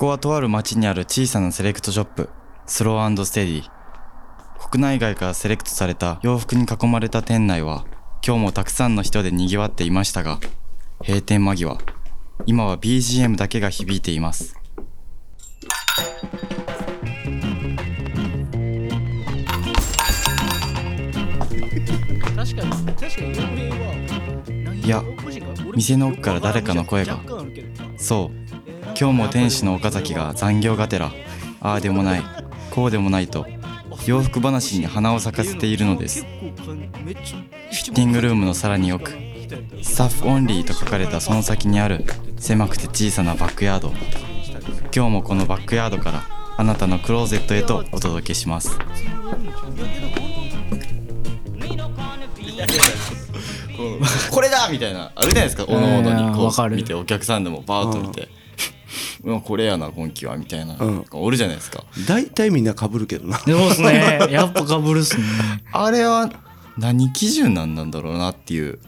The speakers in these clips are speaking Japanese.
こはとある町にある小さなセレクトショップ、スローステディ。国内外からセレクトされた洋服に囲まれた店内は、今日もたくさんの人で賑わっていましたが、閉店間際、今は BGM だけが響いています。確かに確かにいや店の奥から誰かの声がそう今日も店主の岡崎が残業がてらああでもないこうでもないと洋服話に花を咲かせているのです。フィッティングルームのさらに奥スタッフオンリーと書かれたその先にある狭くて小さなバックヤード。今日もこのバックヤードからあなたのクローゼットへとお届けします。これだみたいなあるじゃないですか。おのおのにこわかる。う見てお客さんでもバーッと見てこれやな今季はみたいな、うん。おるじゃないですか。大体みんな被るけどな。そうですね。やっぱかぶるっすね。あれは何基準なんなんだろうなっていう。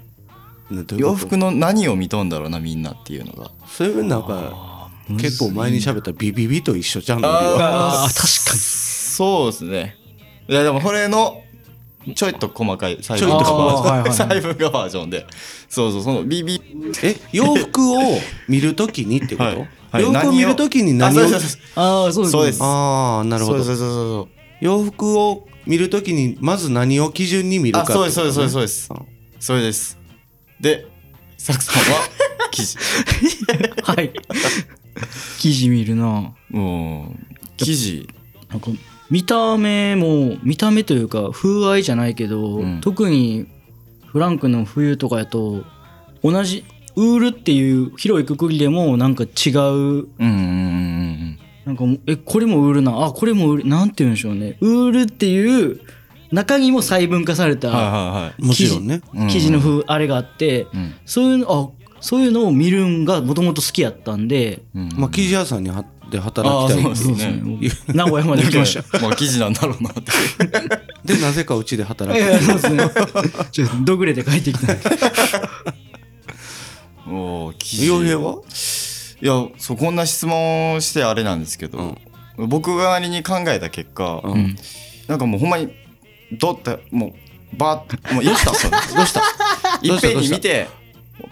洋服の何を見とんだろうなみんなっていうのが。それなんか結構前に喋ったビビビと一緒じゃんああ、確かに。そうですね。いやでもこれのちょいと細かい細ちょいと細かい。細分がバージョンで。そうそうその BB え洋服を見るときにってこと、はいはい洋服を見るときに何を？あそうですああ、そうですうです。ああなるほど。そうそうそうそう洋服を見るときにまず何を基準に見るかあそうですそうですそうですそうです。です。でサクさんは？生地はい。記事見るな。もう生地なんか見た目も見た目というか風合いじゃないけど、うん。特にフランクの冬とかやと同じウールっていう広いくくりでもなんか違う。うんうんうんうんなんかえこれもウールなあこれもウールなんて言うんでしょうね。ウールっていう中にも細分化されたはいはいはい。もちろんね。うん生地の風あれがあって、うん。そういうのあそういうのを見るんがもともと好きやったんで、うん。まあ生地屋さんにはで働きたい。あーそうですね。僕名古屋まで行きました。まあ生地なんだろうなって。でなぜかうちで働く。いやいやそうですね。ちょっとどぐれて帰ってきた。んで。おー生地傭兵は？いやそうこんな質問をしてあれなんですけど、僕がなりに考えた結果、うん。うんなんかもうほんまにドッてもうバーッもう どうした？どうした？いっぺんに見て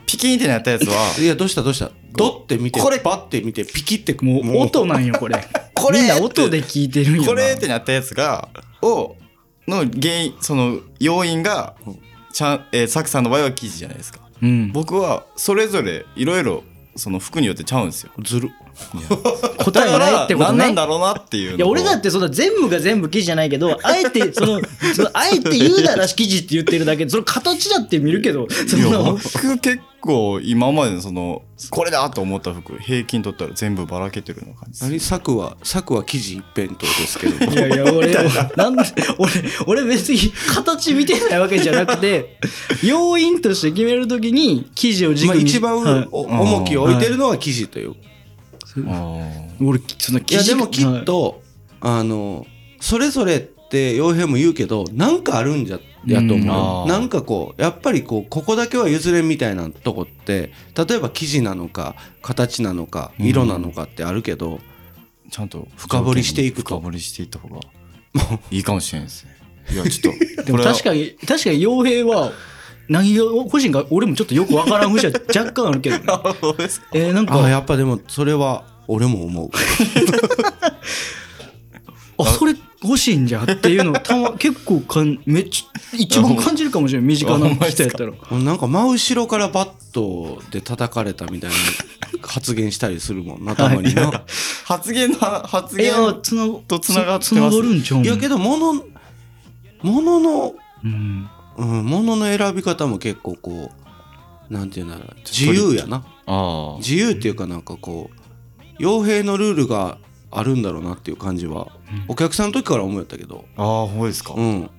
ピキンってなったやつは いやどうした？どうした？ドって見てこれバッて見てピキってもう音なんよこれ。これみんな音で聞いてるんよな。これってなったやつがをの原因その要因がちゃん、えー、サクさんの場合は生地じゃないですか。うん。僕はそれぞれいろいろその服によってちゃうんですよ。ずる答えないってことね。何なん。だろうなっていういや俺だってその全部が全部生地じゃないけどあえてその そのあえて言うなら生地って言ってるだけでその形だって見るけどその僕結構今までのそのこれだと思った服平均取ったら全部ばらけてるような感じ。です何？策は策は生地一辺倒ですけど。いやいや俺なんで俺俺別に形見てないわけじゃなくて要因として決めるときに生地を軸に、まあ一番重きを置いてるのは生地という。あ俺そのいやでもきっと、あのそれぞれって傭兵も言うけどなんかあるんじゃやとうん思う、あー。なんかこうやっぱりこうここだけは譲れんみたいなとこって例えば生地なのか形なのか色なのかってあるけど、ーちゃんと深掘りしていくと。深掘りしていった方が。いいかもしれないですね。いやちょっと でも確かに確かに傭兵は何が欲しいんか俺もちょっとよくわからん節は若干あるけど、ね、えー、なんか。やっぱでもそれは俺も。思 うあそれ欲しいんじゃっていうのたま結構かんめっちゃ一番感じるかもしれない身近な人やったら。なんか真後ろからバットで叩かれたみたいな発言したりするもんな たまにな、発言の発言つなとつながってます。つながるんちゃうん？いやけど物物のうんうん、物の選び方も結構こうなんていうんだろう自由やな。ああ。自由っていうかなんかこう傭兵のルールがあるんだろうなっていう感じは、お客さんの時から思ったけど。ああそうですか、うん。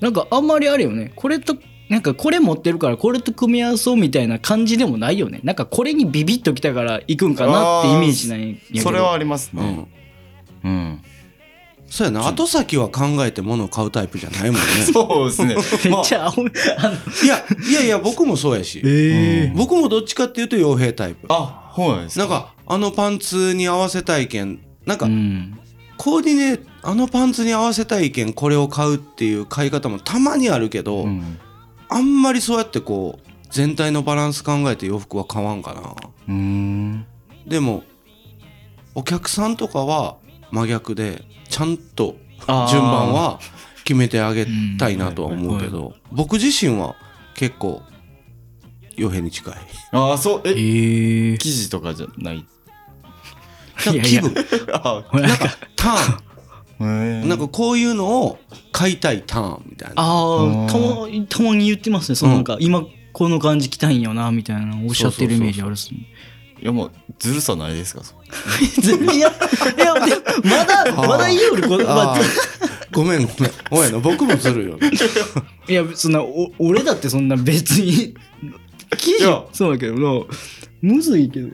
なんかあんまりあるよね。これとなんかこれ持ってるからこれと組み合わそうみたいな感じでもないよね。なんかこれにビビッときたから行くんかなってイメージなんやけど。それはありますね。うん。うん、そうやな。後先は考えて物を買うタイプじゃないもんね。そうですね。めっちゃ青いあのいやいやいや僕もそうやし。え僕もどっちかっていうと傭兵タイプ。あそうなんですか。なんかあのパンツに合わせたいけんなんかうん。コーディネーあのパンツに合わせたいけんこれを買うっていう買い方もたまにあるけど、うん。あんまりそうやってこう全体のバランス考えて洋服は買わんかなうーんでもお客さんとかは真逆でちゃんと順番は決めてあげたいなとは思うけど僕自身は結構傭兵に近い。ああそうえ？えー。生地とかじゃない？いやいや気分。あなんかターへンなんかこういうのを買いたいターンみたいな。ああたまたまに言ってますね。そのなんか今この感じ着たいんよなみたいなのおっしゃってるイメージあるっすねいやもうずるさないですか？いやいやまだまだいいよ俺こまあごめんごめんおやな。僕もずるいよね。いやそんなお俺だってそんな別に生地い。やそうだけどなむずいけど。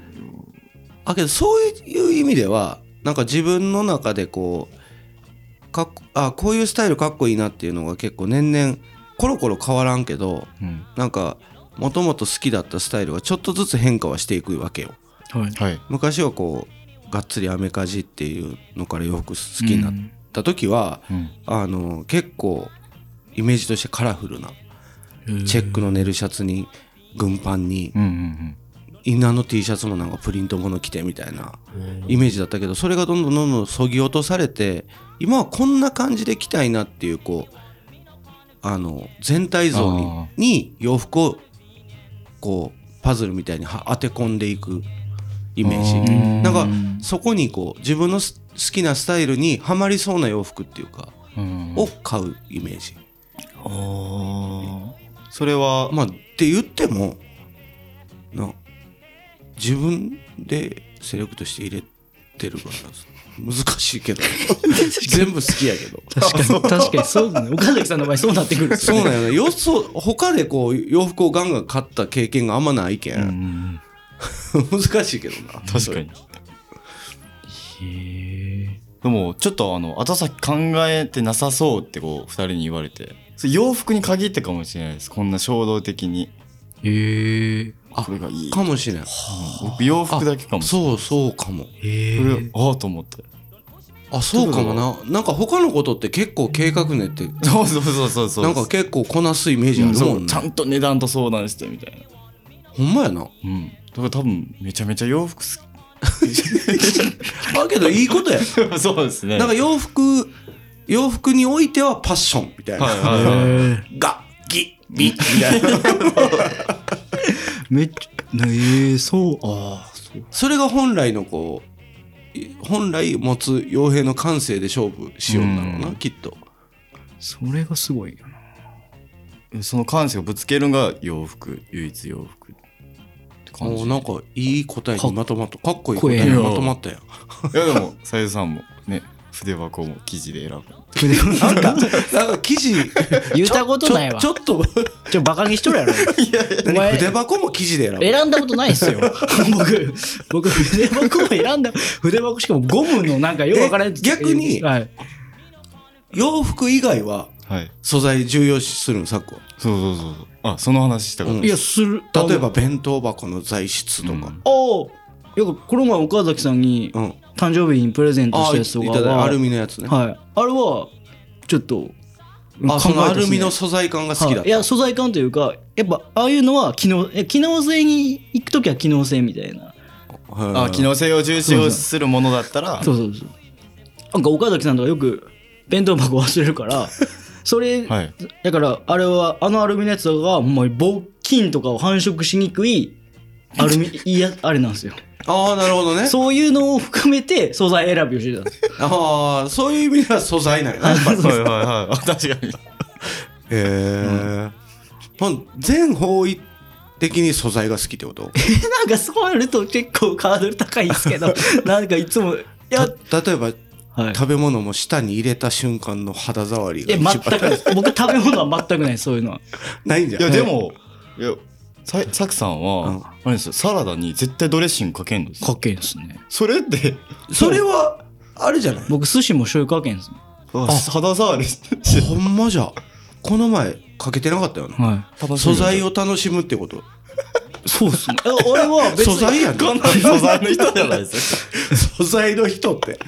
あけどそういう意味ではなんか自分の中でこうかっこあこういうスタイルかっこいいなっていうのが結構年々コロコロ変わらんけどうん。なんかもともと好きだったスタイルがちょっとずつ変化はしていくわけよ。はい。はい。昔はこうがっつりアメカジっていうのから洋服好きになった時は、うん。あの結構イメージとしてカラフルなチェックのネルシャツに軍パンにうんうんインナーの T シャツもなんかプリントもの着てみたいなイメージだったけどそれがどんどんどんどんそぎ落とされて今はこんな感じで着たいなっていうこうあの全体像に洋服をこうパズルみたいには当て込んでいくイメージ。うん。なんかそこにこう自分のす好きなスタイルにはまりそうな洋服っていうかうん。を買うイメージ。あそれはまあって言ってもな自分でセレクトして入れてるから難しいけど。全部好きやけど。確かに確かにそうだね。岡崎さんの場合そうなってくる。っすそうなんよねよそ他でこう洋服をガンガン買った経験があんまないけうん 難しいけどな。確かに。へでもちょっとあの後先考えてなさそうってこう二人に言われて。それ洋服に限ってかもしれないです。こんな衝動的に。えへえあこれがいい。かもしれん。僕洋服だけかもそうそうかも。へそれああと思って。あそうかもな。なんか他のことって結構計画練って。そうそうそうそうそう。なんか結構こなすイメージあうんるもねそう。んちゃんと値段と相談してみたいな。ほんまやな。うん。だから多分めちゃめちゃ洋服好だ けどいいことや。き そうですね。なんか洋服洋服においてはパッションみたいな、はいはいはい。えがぎみみたいな めっちゃええそうああそう。それが本来のこうい本来持つ傭兵の感性で勝負しようんだろうな、うん。きっと。それがすごいよな。その感性をぶつけるのが洋服唯一洋服って感じ？おなんかいい答えにまとまった。かっこいいかっこいい答えにまとまったやん。いやでもさゆさんもね筆箱も生地で選ぶ。なんかなんか記事 言ったことないわ。ちょちょっとちょバカにしとるやろ。お前筆箱も記事で選ぶ。選んだことないっすよ。僕僕筆箱も選んだ。筆箱しかもゴムのなんかよくわからんえ逆にはい、洋服以外ははい。素材重要視するの？さっこ。そうそうそうそう。あその話したかった。うん。いやする。例えば弁当箱の材質とか、うん。ああよくこの前岡崎さんにうん誕生日にプレゼントしたやつとかはアルミのやつね、はい。あれはちょっとあそのアルミの素素材感が好きだった、い。や素材感というかやっぱああいうのは機能え機能性に行く時は機能性みたいな。はいあ機能性を重視をするものだったら。そうそう。そうなんか岡崎さんとかよく弁当箱忘れるから それ、はい。だからあれはあのアルミのやつとかがほんまに防菌とかを繁殖しにくいアルミいいやあれなんですよ。ああなるほどね。そういうのを含めて素材選びをしてたんですああそういう意味では素材なんやな やっぱり。はいはいはい。あ確かに。へえ、ほん全方位的に素材が好きってこと？なんかそうやると結構ハードル高いんですけど。なんかいつもいや、た例えばはい、食べ物も舌に入れた瞬間の肌触りがえ一番全く。ないです僕食べ物は全くないそういうのは。ないんじゃんいやでもいやささくさんは、うん。あれですよサラダに絶対ドレッシングかけんのですよ。かけんですね。それってそれはあれじゃない？僕寿司も醤油かけんですね。あ肌触りほんまじゃ。この前かけてなかったよな。はい。素材を楽しむってこと。そうっすね。あ俺は別に。素材やんこんな 素材の人じゃないです 素材の人って。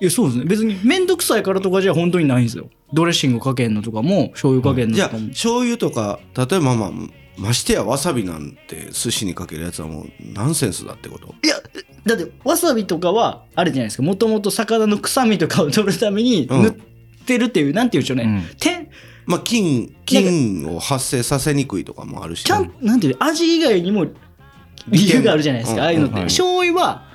いや、そうですね。別にめんどくさいからとかじゃ本当にないんですよ。ドレッシングかけんのとかも、醤油かけんのじゃあとかも。醤油とか例えばまあましてやわさびなんて寿司にかけるやつはもうナンセンスだってこと？いや、だって、わさびとかは、あれじゃないですか。もともと魚の臭みとかを取るためにうん。塗ってるっていう、なんて言うんでしょうね。うん。てまあ菌菌を発生させにくいとかもあるしちゃん、なんていうの味以外にも理由があるじゃないですか。うん。ああいうのって。はい醤油は、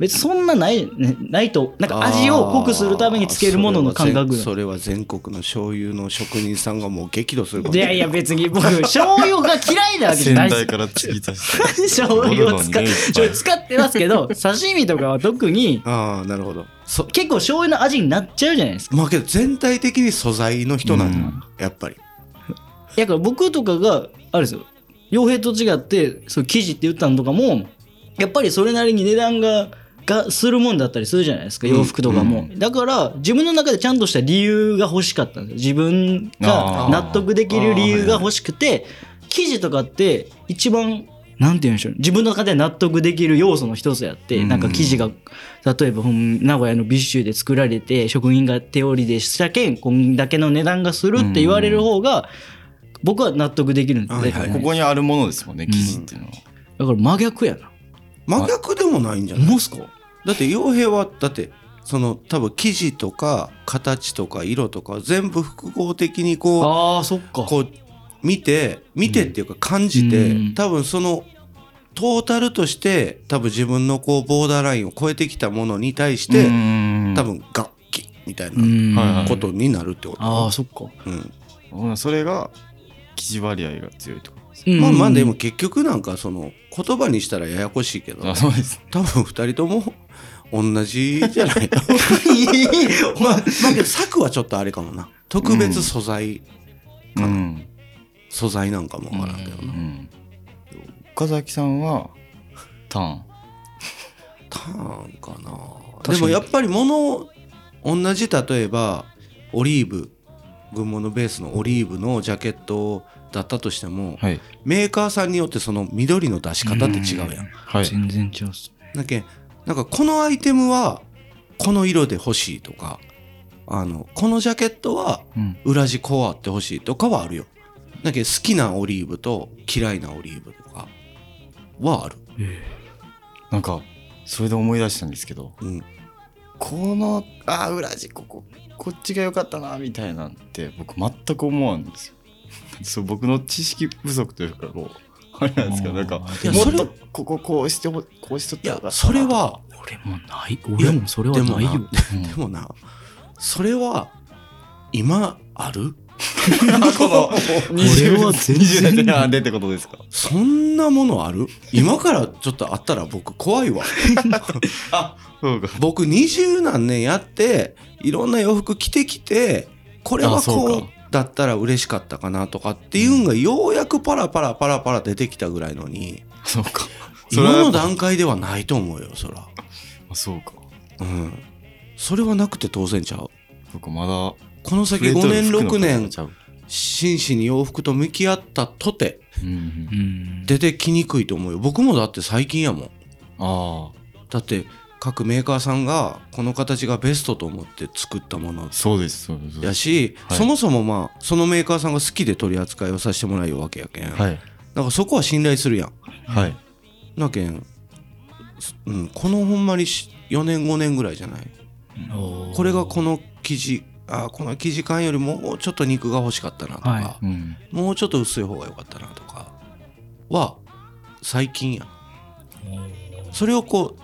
別にそんなない、ね、ないと、なんか味を濃くするためにつけるものの感覚それは全国の醤油の職人さんがもう激怒するかも。いやいや別に僕 醤油が嫌いなわけじゃ先ないです。代から継ぎ足して醤油を使っ使ってますけど 刺身とかは特にああなるほど。そ結構醤油の味になっちゃうじゃないですか。まあけど全体的に素材の人なんだ、うん。やっぱり。だから僕とかがあれですよ。傭兵と違ってそう生地って言ったのとかもやっぱりそれなりに値段ががするもんだったりするじゃないですか洋服とかも、だから自分の中でちゃんとした理由が欲しかったんですよ。自分が納得できる理由が欲しくて生地とかって一番なんて言うんでしょう自分の中で納得できる要素の一つやって、うん。なんか生地が例えばほん名古屋の美州で作られて職人が手織りでしたけんこんだけの値段がするって言われる方が僕は納得できるんで。す、はいはい。ここにあるものですもんね生地っていうのは、だから真逆やな。真逆でもないんじゃないモスコだって傭兵はだってその多分生地とか形とか色とか全部複合的にこうああそっか。こう見て見てっていうか感じて、うん。多分そのトータルとして多分自分のこうボーダーラインを超えてきたものに対して、うん。多分楽器みたいうんなことになるってこと、ああそっか。うん。うん。それが生地割合が強いと。かまあまあでもうん結局なんかその言葉にしたらややこしいけどあそうです。多分二人とも同じじゃない まあまあけど作はちょっとあれかもな。特別素材、うん、素材なんかもわからんけどな、うん、岡崎さんはターン。ターンかな。でもやっぱり物同じ例えばオリーブ群馬のベースのオリーブのジャケットだったとしてもはいメーカーさんによってその緑の出し方って違うやん。はい全然違うっす。だけなんかこのアイテムはこの色で欲しいとかあのこのジャケットはうん裏地こうあって欲しいとかはあるよ。だけど好きなオリーブと嫌いなオリーブとかはある。なんかそれで思い出したんですけどうん、このあー裏地こここっちが良かったなみたいなんて僕全く思わんですよそう僕の知識不足というかこうあれなんですけどなんかいやそれもっとこここうしてほこうしとったらそれは俺もない。俺もそれはでもなないよ。う んでもなそれは今ある？この俺は全然20でってことですか？そんなものある？今からちょっとあったら僕怖いわ。あそうか。僕二十何年やっていろんな洋服着てきてこれはあそうか。こうだったら嬉しかったかなとかっていうのがようやくパラパラパラパラ出てきたぐらいのにそうか。今の段階ではないと思うよそら。あそうか。うん。それはなくて当然ちゃう。僕まだ。この先5年6年真摯に洋服と向き合ったとて。出てきにくいと思うよ。僕もだって最近やもん。ああ。だって各メーカーさんがこの形がベストと思って作ったものそうですそうです。やし、はい。そもそもまあそのメーカーさんが好きで取り扱いをさせてもらうわけやけん、だかはいらそこは信頼するやん。はい。なけん、うん、このほんまに4年5年ぐらいじゃない？これがこの生地あーこの生地感よりもうちょっと肉が欲しかったなとか、はうん。もうちょっと薄い方が良かったなとかは最近やん。それをこう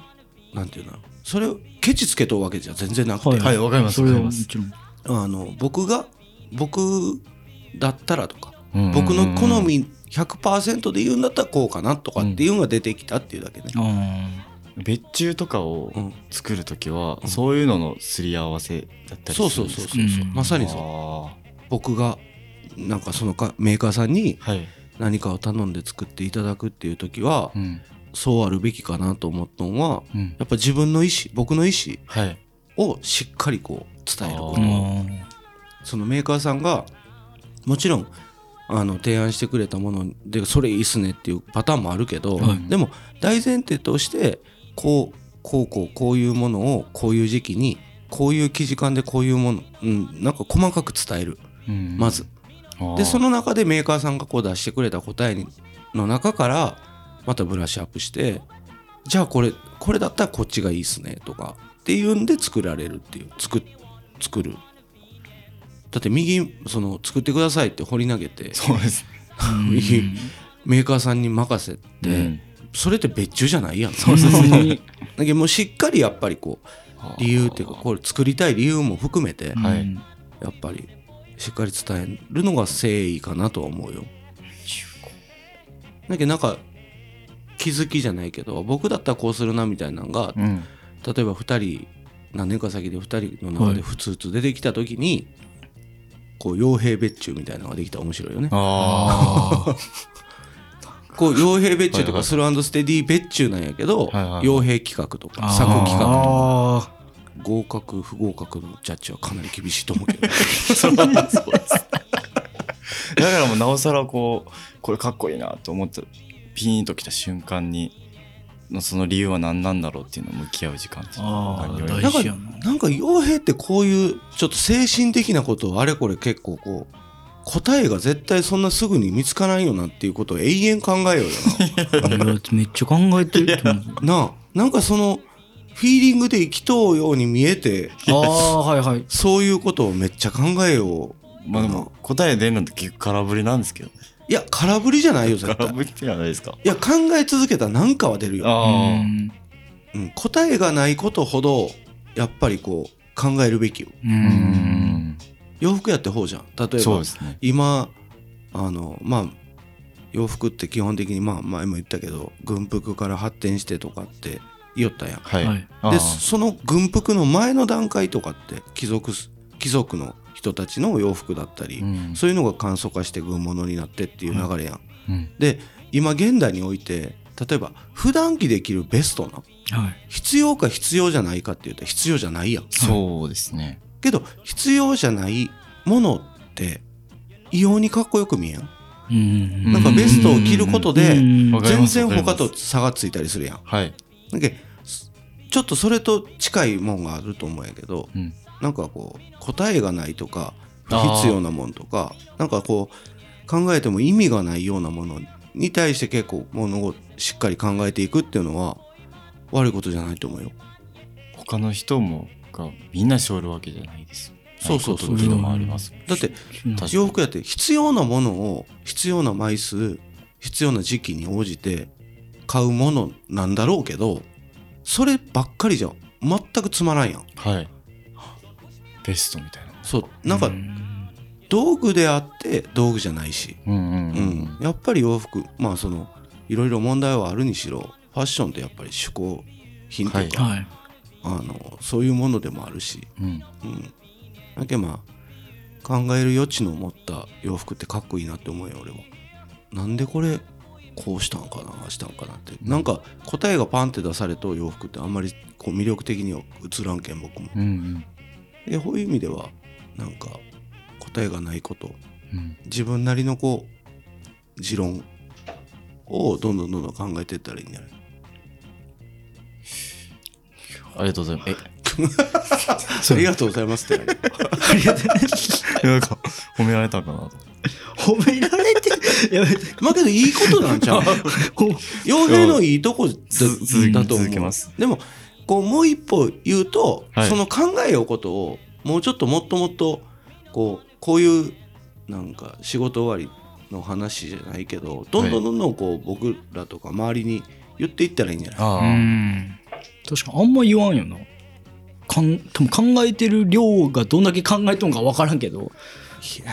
なんていうのそれをケチつけとうわけじゃ全然なくて、はいはい。わかります。それはわかります。もちろん。あの僕が僕だったらとかうん僕の好み100%で言うんだったらこうかなとかっていうのが出てきたっていうだけね、あ別注とかをうん。作るときは、そういうののすり合わせだったりすそうそうるんですか？そうそうそう、うん。まさにそう。あ僕がなんかそのかメーカーさんにーはい、何かを頼んで作っていただくっていう時は、うんそうあるべきかなと思ったのはうん、やっぱ自分の意思僕の意思はい。をしっかりこう伝えるこあとー。そのメーカーさんがもちろんあの提案してくれたものでそれいいっすねっていうパターンもあるけど、はい。でも大前提としてこうこうこうこういうものをこういう時期にこういう生地感でこういうもの、うん、なんか細かく伝える。うん。まず。でその中でメーカーさんがこう出してくれた答えにの中からまたブラッシュアップしてじゃあこれこれだったらこっちがいいっすねとかっていうんで作られるっていう作作る。だって右その作ってくださいって掘り投げてそうです。右メーカーさんに任せて、うん。それって別注じゃないやん。そうそうそう。だけどもうしっかりやっぱりこう理由っていうかこれ作りたい理由も含めてはい。うんやっぱりしっかり伝えるのが誠意かなとは思うよ。だけどなんか気づきじゃないけど僕だったらこうするなみたいなのがうん。例えば2人何年か先で2人の中でふつふつ出てきた時にこう傭兵別注みたいなのができたら面白いよね。こう傭兵別注とはいはいかスローステディ別注なんやけどはいはい傭兵企画とか作企画とか。あ合格不合格のジャッジはかなり厳しいと思うけど。だからもうなおさらこうこれかっこいいなと思ってピーンときた瞬間にのその理由は何なんだろうっていうのを向き合う時間っていうのがあーより大事やな。なんか傭兵ってこういうちょっと精神的なことをあれこれ結構こう答えが絶対そんなすぐに見つからんよなっていうことを永遠考えようよ いやめっちゃ考えてると思う。な。なんかそのフィーリングで生きとうように見えてああ、はいはい。そういうことをめっちゃ考えよう。まあでも答え出るのって結構空振りなんですけどねいや空振りじゃないよ絶対。空振りではないですかいや考え続けたら何かは出るよ。あうんうん、答えがないことほどやっぱりこう考えるべきよ。う。んん洋服やってほうじゃん。例えばそうですね今あのまあ洋服って基本的にまあ前も言ったけど軍服から発展してとかって言おったやん。はい、はいでその軍服の前の段階とかって貴族す貴族の人たちの洋服だったり、うん。そういうのが簡素化して軍物になってっていう流れやん。うん。で今現代において例えば普段着で着るベストなはい。必要か必要じゃないかって言ったら必要じゃないやん。そうですね。けど必要じゃないものって異様にかっこよく見えん？うん。なんかベストを着ることで全然他と差がついたりするやん。はい。だけすちょっとそれと近いもんがあると思うんやけどうんなんかこう答えがないとか必要なもんとかなんかこう考えても意味がないようなものに対して結構ものをしっかり考えていくっていうのは悪いことじゃないと思うよ。他の人もがみんなしょるわけじゃないですそうそうそう。もあります。だって洋服やって必要なものを必要な枚数必要な時期に応じて買うものなんだろうけどそればっかりじゃ全くつまらんやん。はいベストみたいな。そう。なんかうん。道具であって道具じゃないし、うんうんううん。んやっぱり洋服まあそのいろいろ問題はあるにしろファッションってやっぱり嗜好品とか、はい。あのそういうものでもあるし、うん。うん、だけどまあ考える余地の持った洋服ってかっこいいなって思うよ俺はなんでこれこうしたんかなしたんかなって、なんか答えがパンって出されと洋服ってあんまりこう魅力的には映らんけん僕も。うんうんでそういう意味ではなんか答えがないこと。うん。自分なりのこう持論をどんどんどんどん考えていったらいいんじゃない？ありがとうございます。ありがとうございますって何？え なんか褒められたかなと。褒められて、やめて。まあけどいいことなんちゃう？ほ傭兵のいいとこだと思う。続けます。でもこうもう一歩言うと、はい。その考えようことをもうちょっともっともっとこうこういうなんか仕事終わりの話じゃないけどどんどんどんどんこう僕らとか周りに言っていったらいいんじゃない、確かにあんま言わんよな。かん多分考えてる量がどんだけ考えとんか分からんけど。いや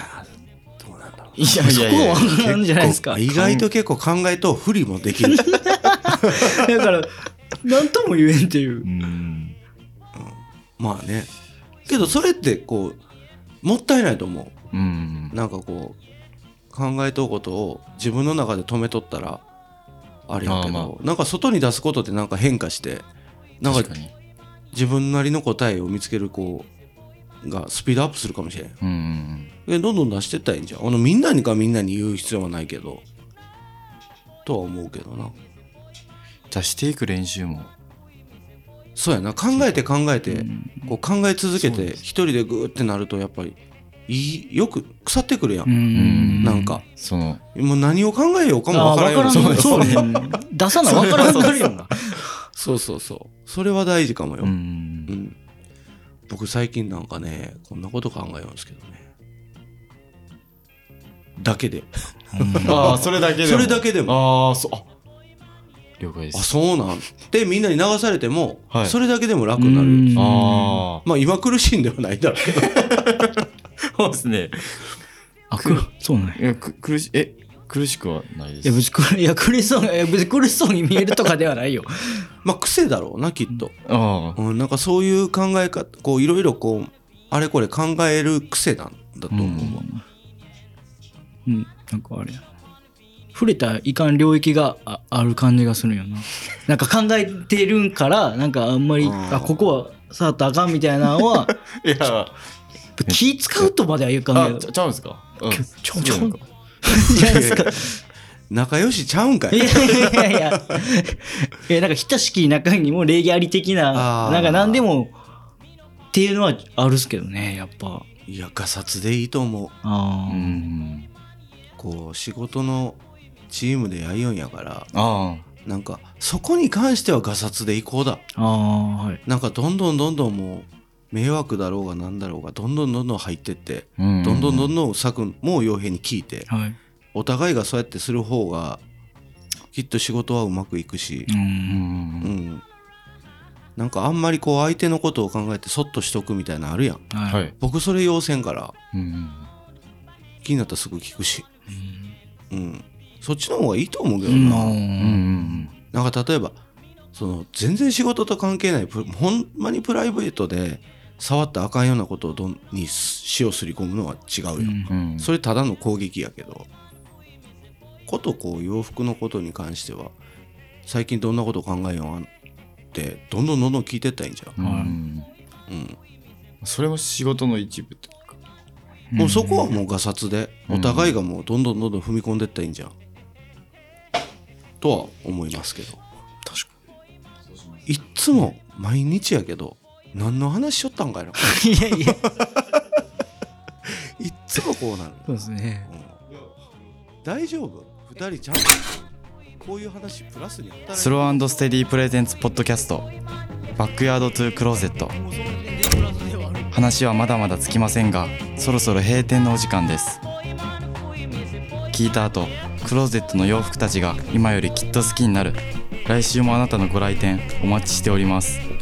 ーどうなんだろういやそこは分からんじゃないですか。意外と結構考えと不利もできる。だから何とも言えんっていう。うん。まあね。けどそれってこうもったいないと思う。うん。なんかこう考えとうことを自分の中で止めとったらあれやけど、まなんか外に出すことでなんか変化してなんか自分なりの答えを見つけるこうがスピードアップするかもしれん。うんうんでどんどん出してったらいいんじゃんあのみんなにかみんなに言う必要はないけど。とは思うけどな出していく練習も。そうやな。考えて考えてこう考え続けて一人でグーってなるとやっぱりいいよく腐ってくるやん、うん。なんか。その。もう何を考えようかもあわからん。よう。になるそう。ね出さな分からんなるよな。そうそうそう。それは大事かもよ、うん。うん。僕最近なんかねこんなこと考えるんですけどね。だけで。ああそれだけでも。それだけでも。ああそう。あ了解であすそうなん。ってみんなに流されても、はい。それだけでも楽になる、うん。あまあ今苦しいんではないんだろうけどあそうですね。あくそうねいやく苦しえ苦しくはないです。いや別いや苦しそういや別に苦しそうに見えるとかではないよ。まあ癖だろうなきっと、ああうん、なんかそういう考え方こういろいろこうあれこれ考える癖なんだと思う。わ、うん。なんかあれや。な触れたらいかん領域があある感じがするんよな。なんか考えてるんからなんかあんまりあここは触ったらあかんみたいなのは いや。気使うとまでは言うかんけど。あちゃうんですか？うん。ちょちょそうなんか。じゃないですか仲良しちゃうんかいいやいやいやいやなんか親しき中にも礼儀あり的ななんか何でもっていうのはあるっすけどねやっぱいやガサツでいいと思うあーうんこう仕事のチームでやりよんやからあなんかそこに関してはガサツでいこうだ。あーはい。なんかどんどんどんどんもう迷惑だろうがなんだろうがどんどんどんどん入ってってどんどんどんどん策も傭兵に聞いてはい。お互いがそうやってする方がきっと仕事はうまくいくし。ううんうんん。なんかあんまりこう相手のことを考えてそっとしとくみたいなのあるやん。はい。はい僕それ要せんから。うん気になったらすぐ聞くし。うんそっちの方がいいと思うけどうんな、うん。うんなんか例えばその全然仕事と関係ないプほんまにプライベートで触ったらあかんようなことをどんに塩すり込むのは違うよ、うん。うん。うんそれただの攻撃やけどことこう洋服のことに関しては最近どんなこと考えようってどんどんどんどん聞いてったらいいんじゃん、うん。うん。それも仕事の一部というか。もうそこはもうガサツでお互いがもうどんどんどんどん踏み込んでったらいいんじゃんとは思いますけど。確かいっつも毎日やけど何の話しよったんかいな。にいやいや。いっつもこうなる、そうですね。うん。大丈夫？二人ちゃんとこういう話プラスにスローステディプレゼンツポッドキャスト。バックヤードトゥークローゼット。話はまだまだつきませんがそろそろ閉店のお時間です。聞いた後クローゼットの洋服たちが今よりきっと好きになる。来週もあなたのご来店お待ちしております。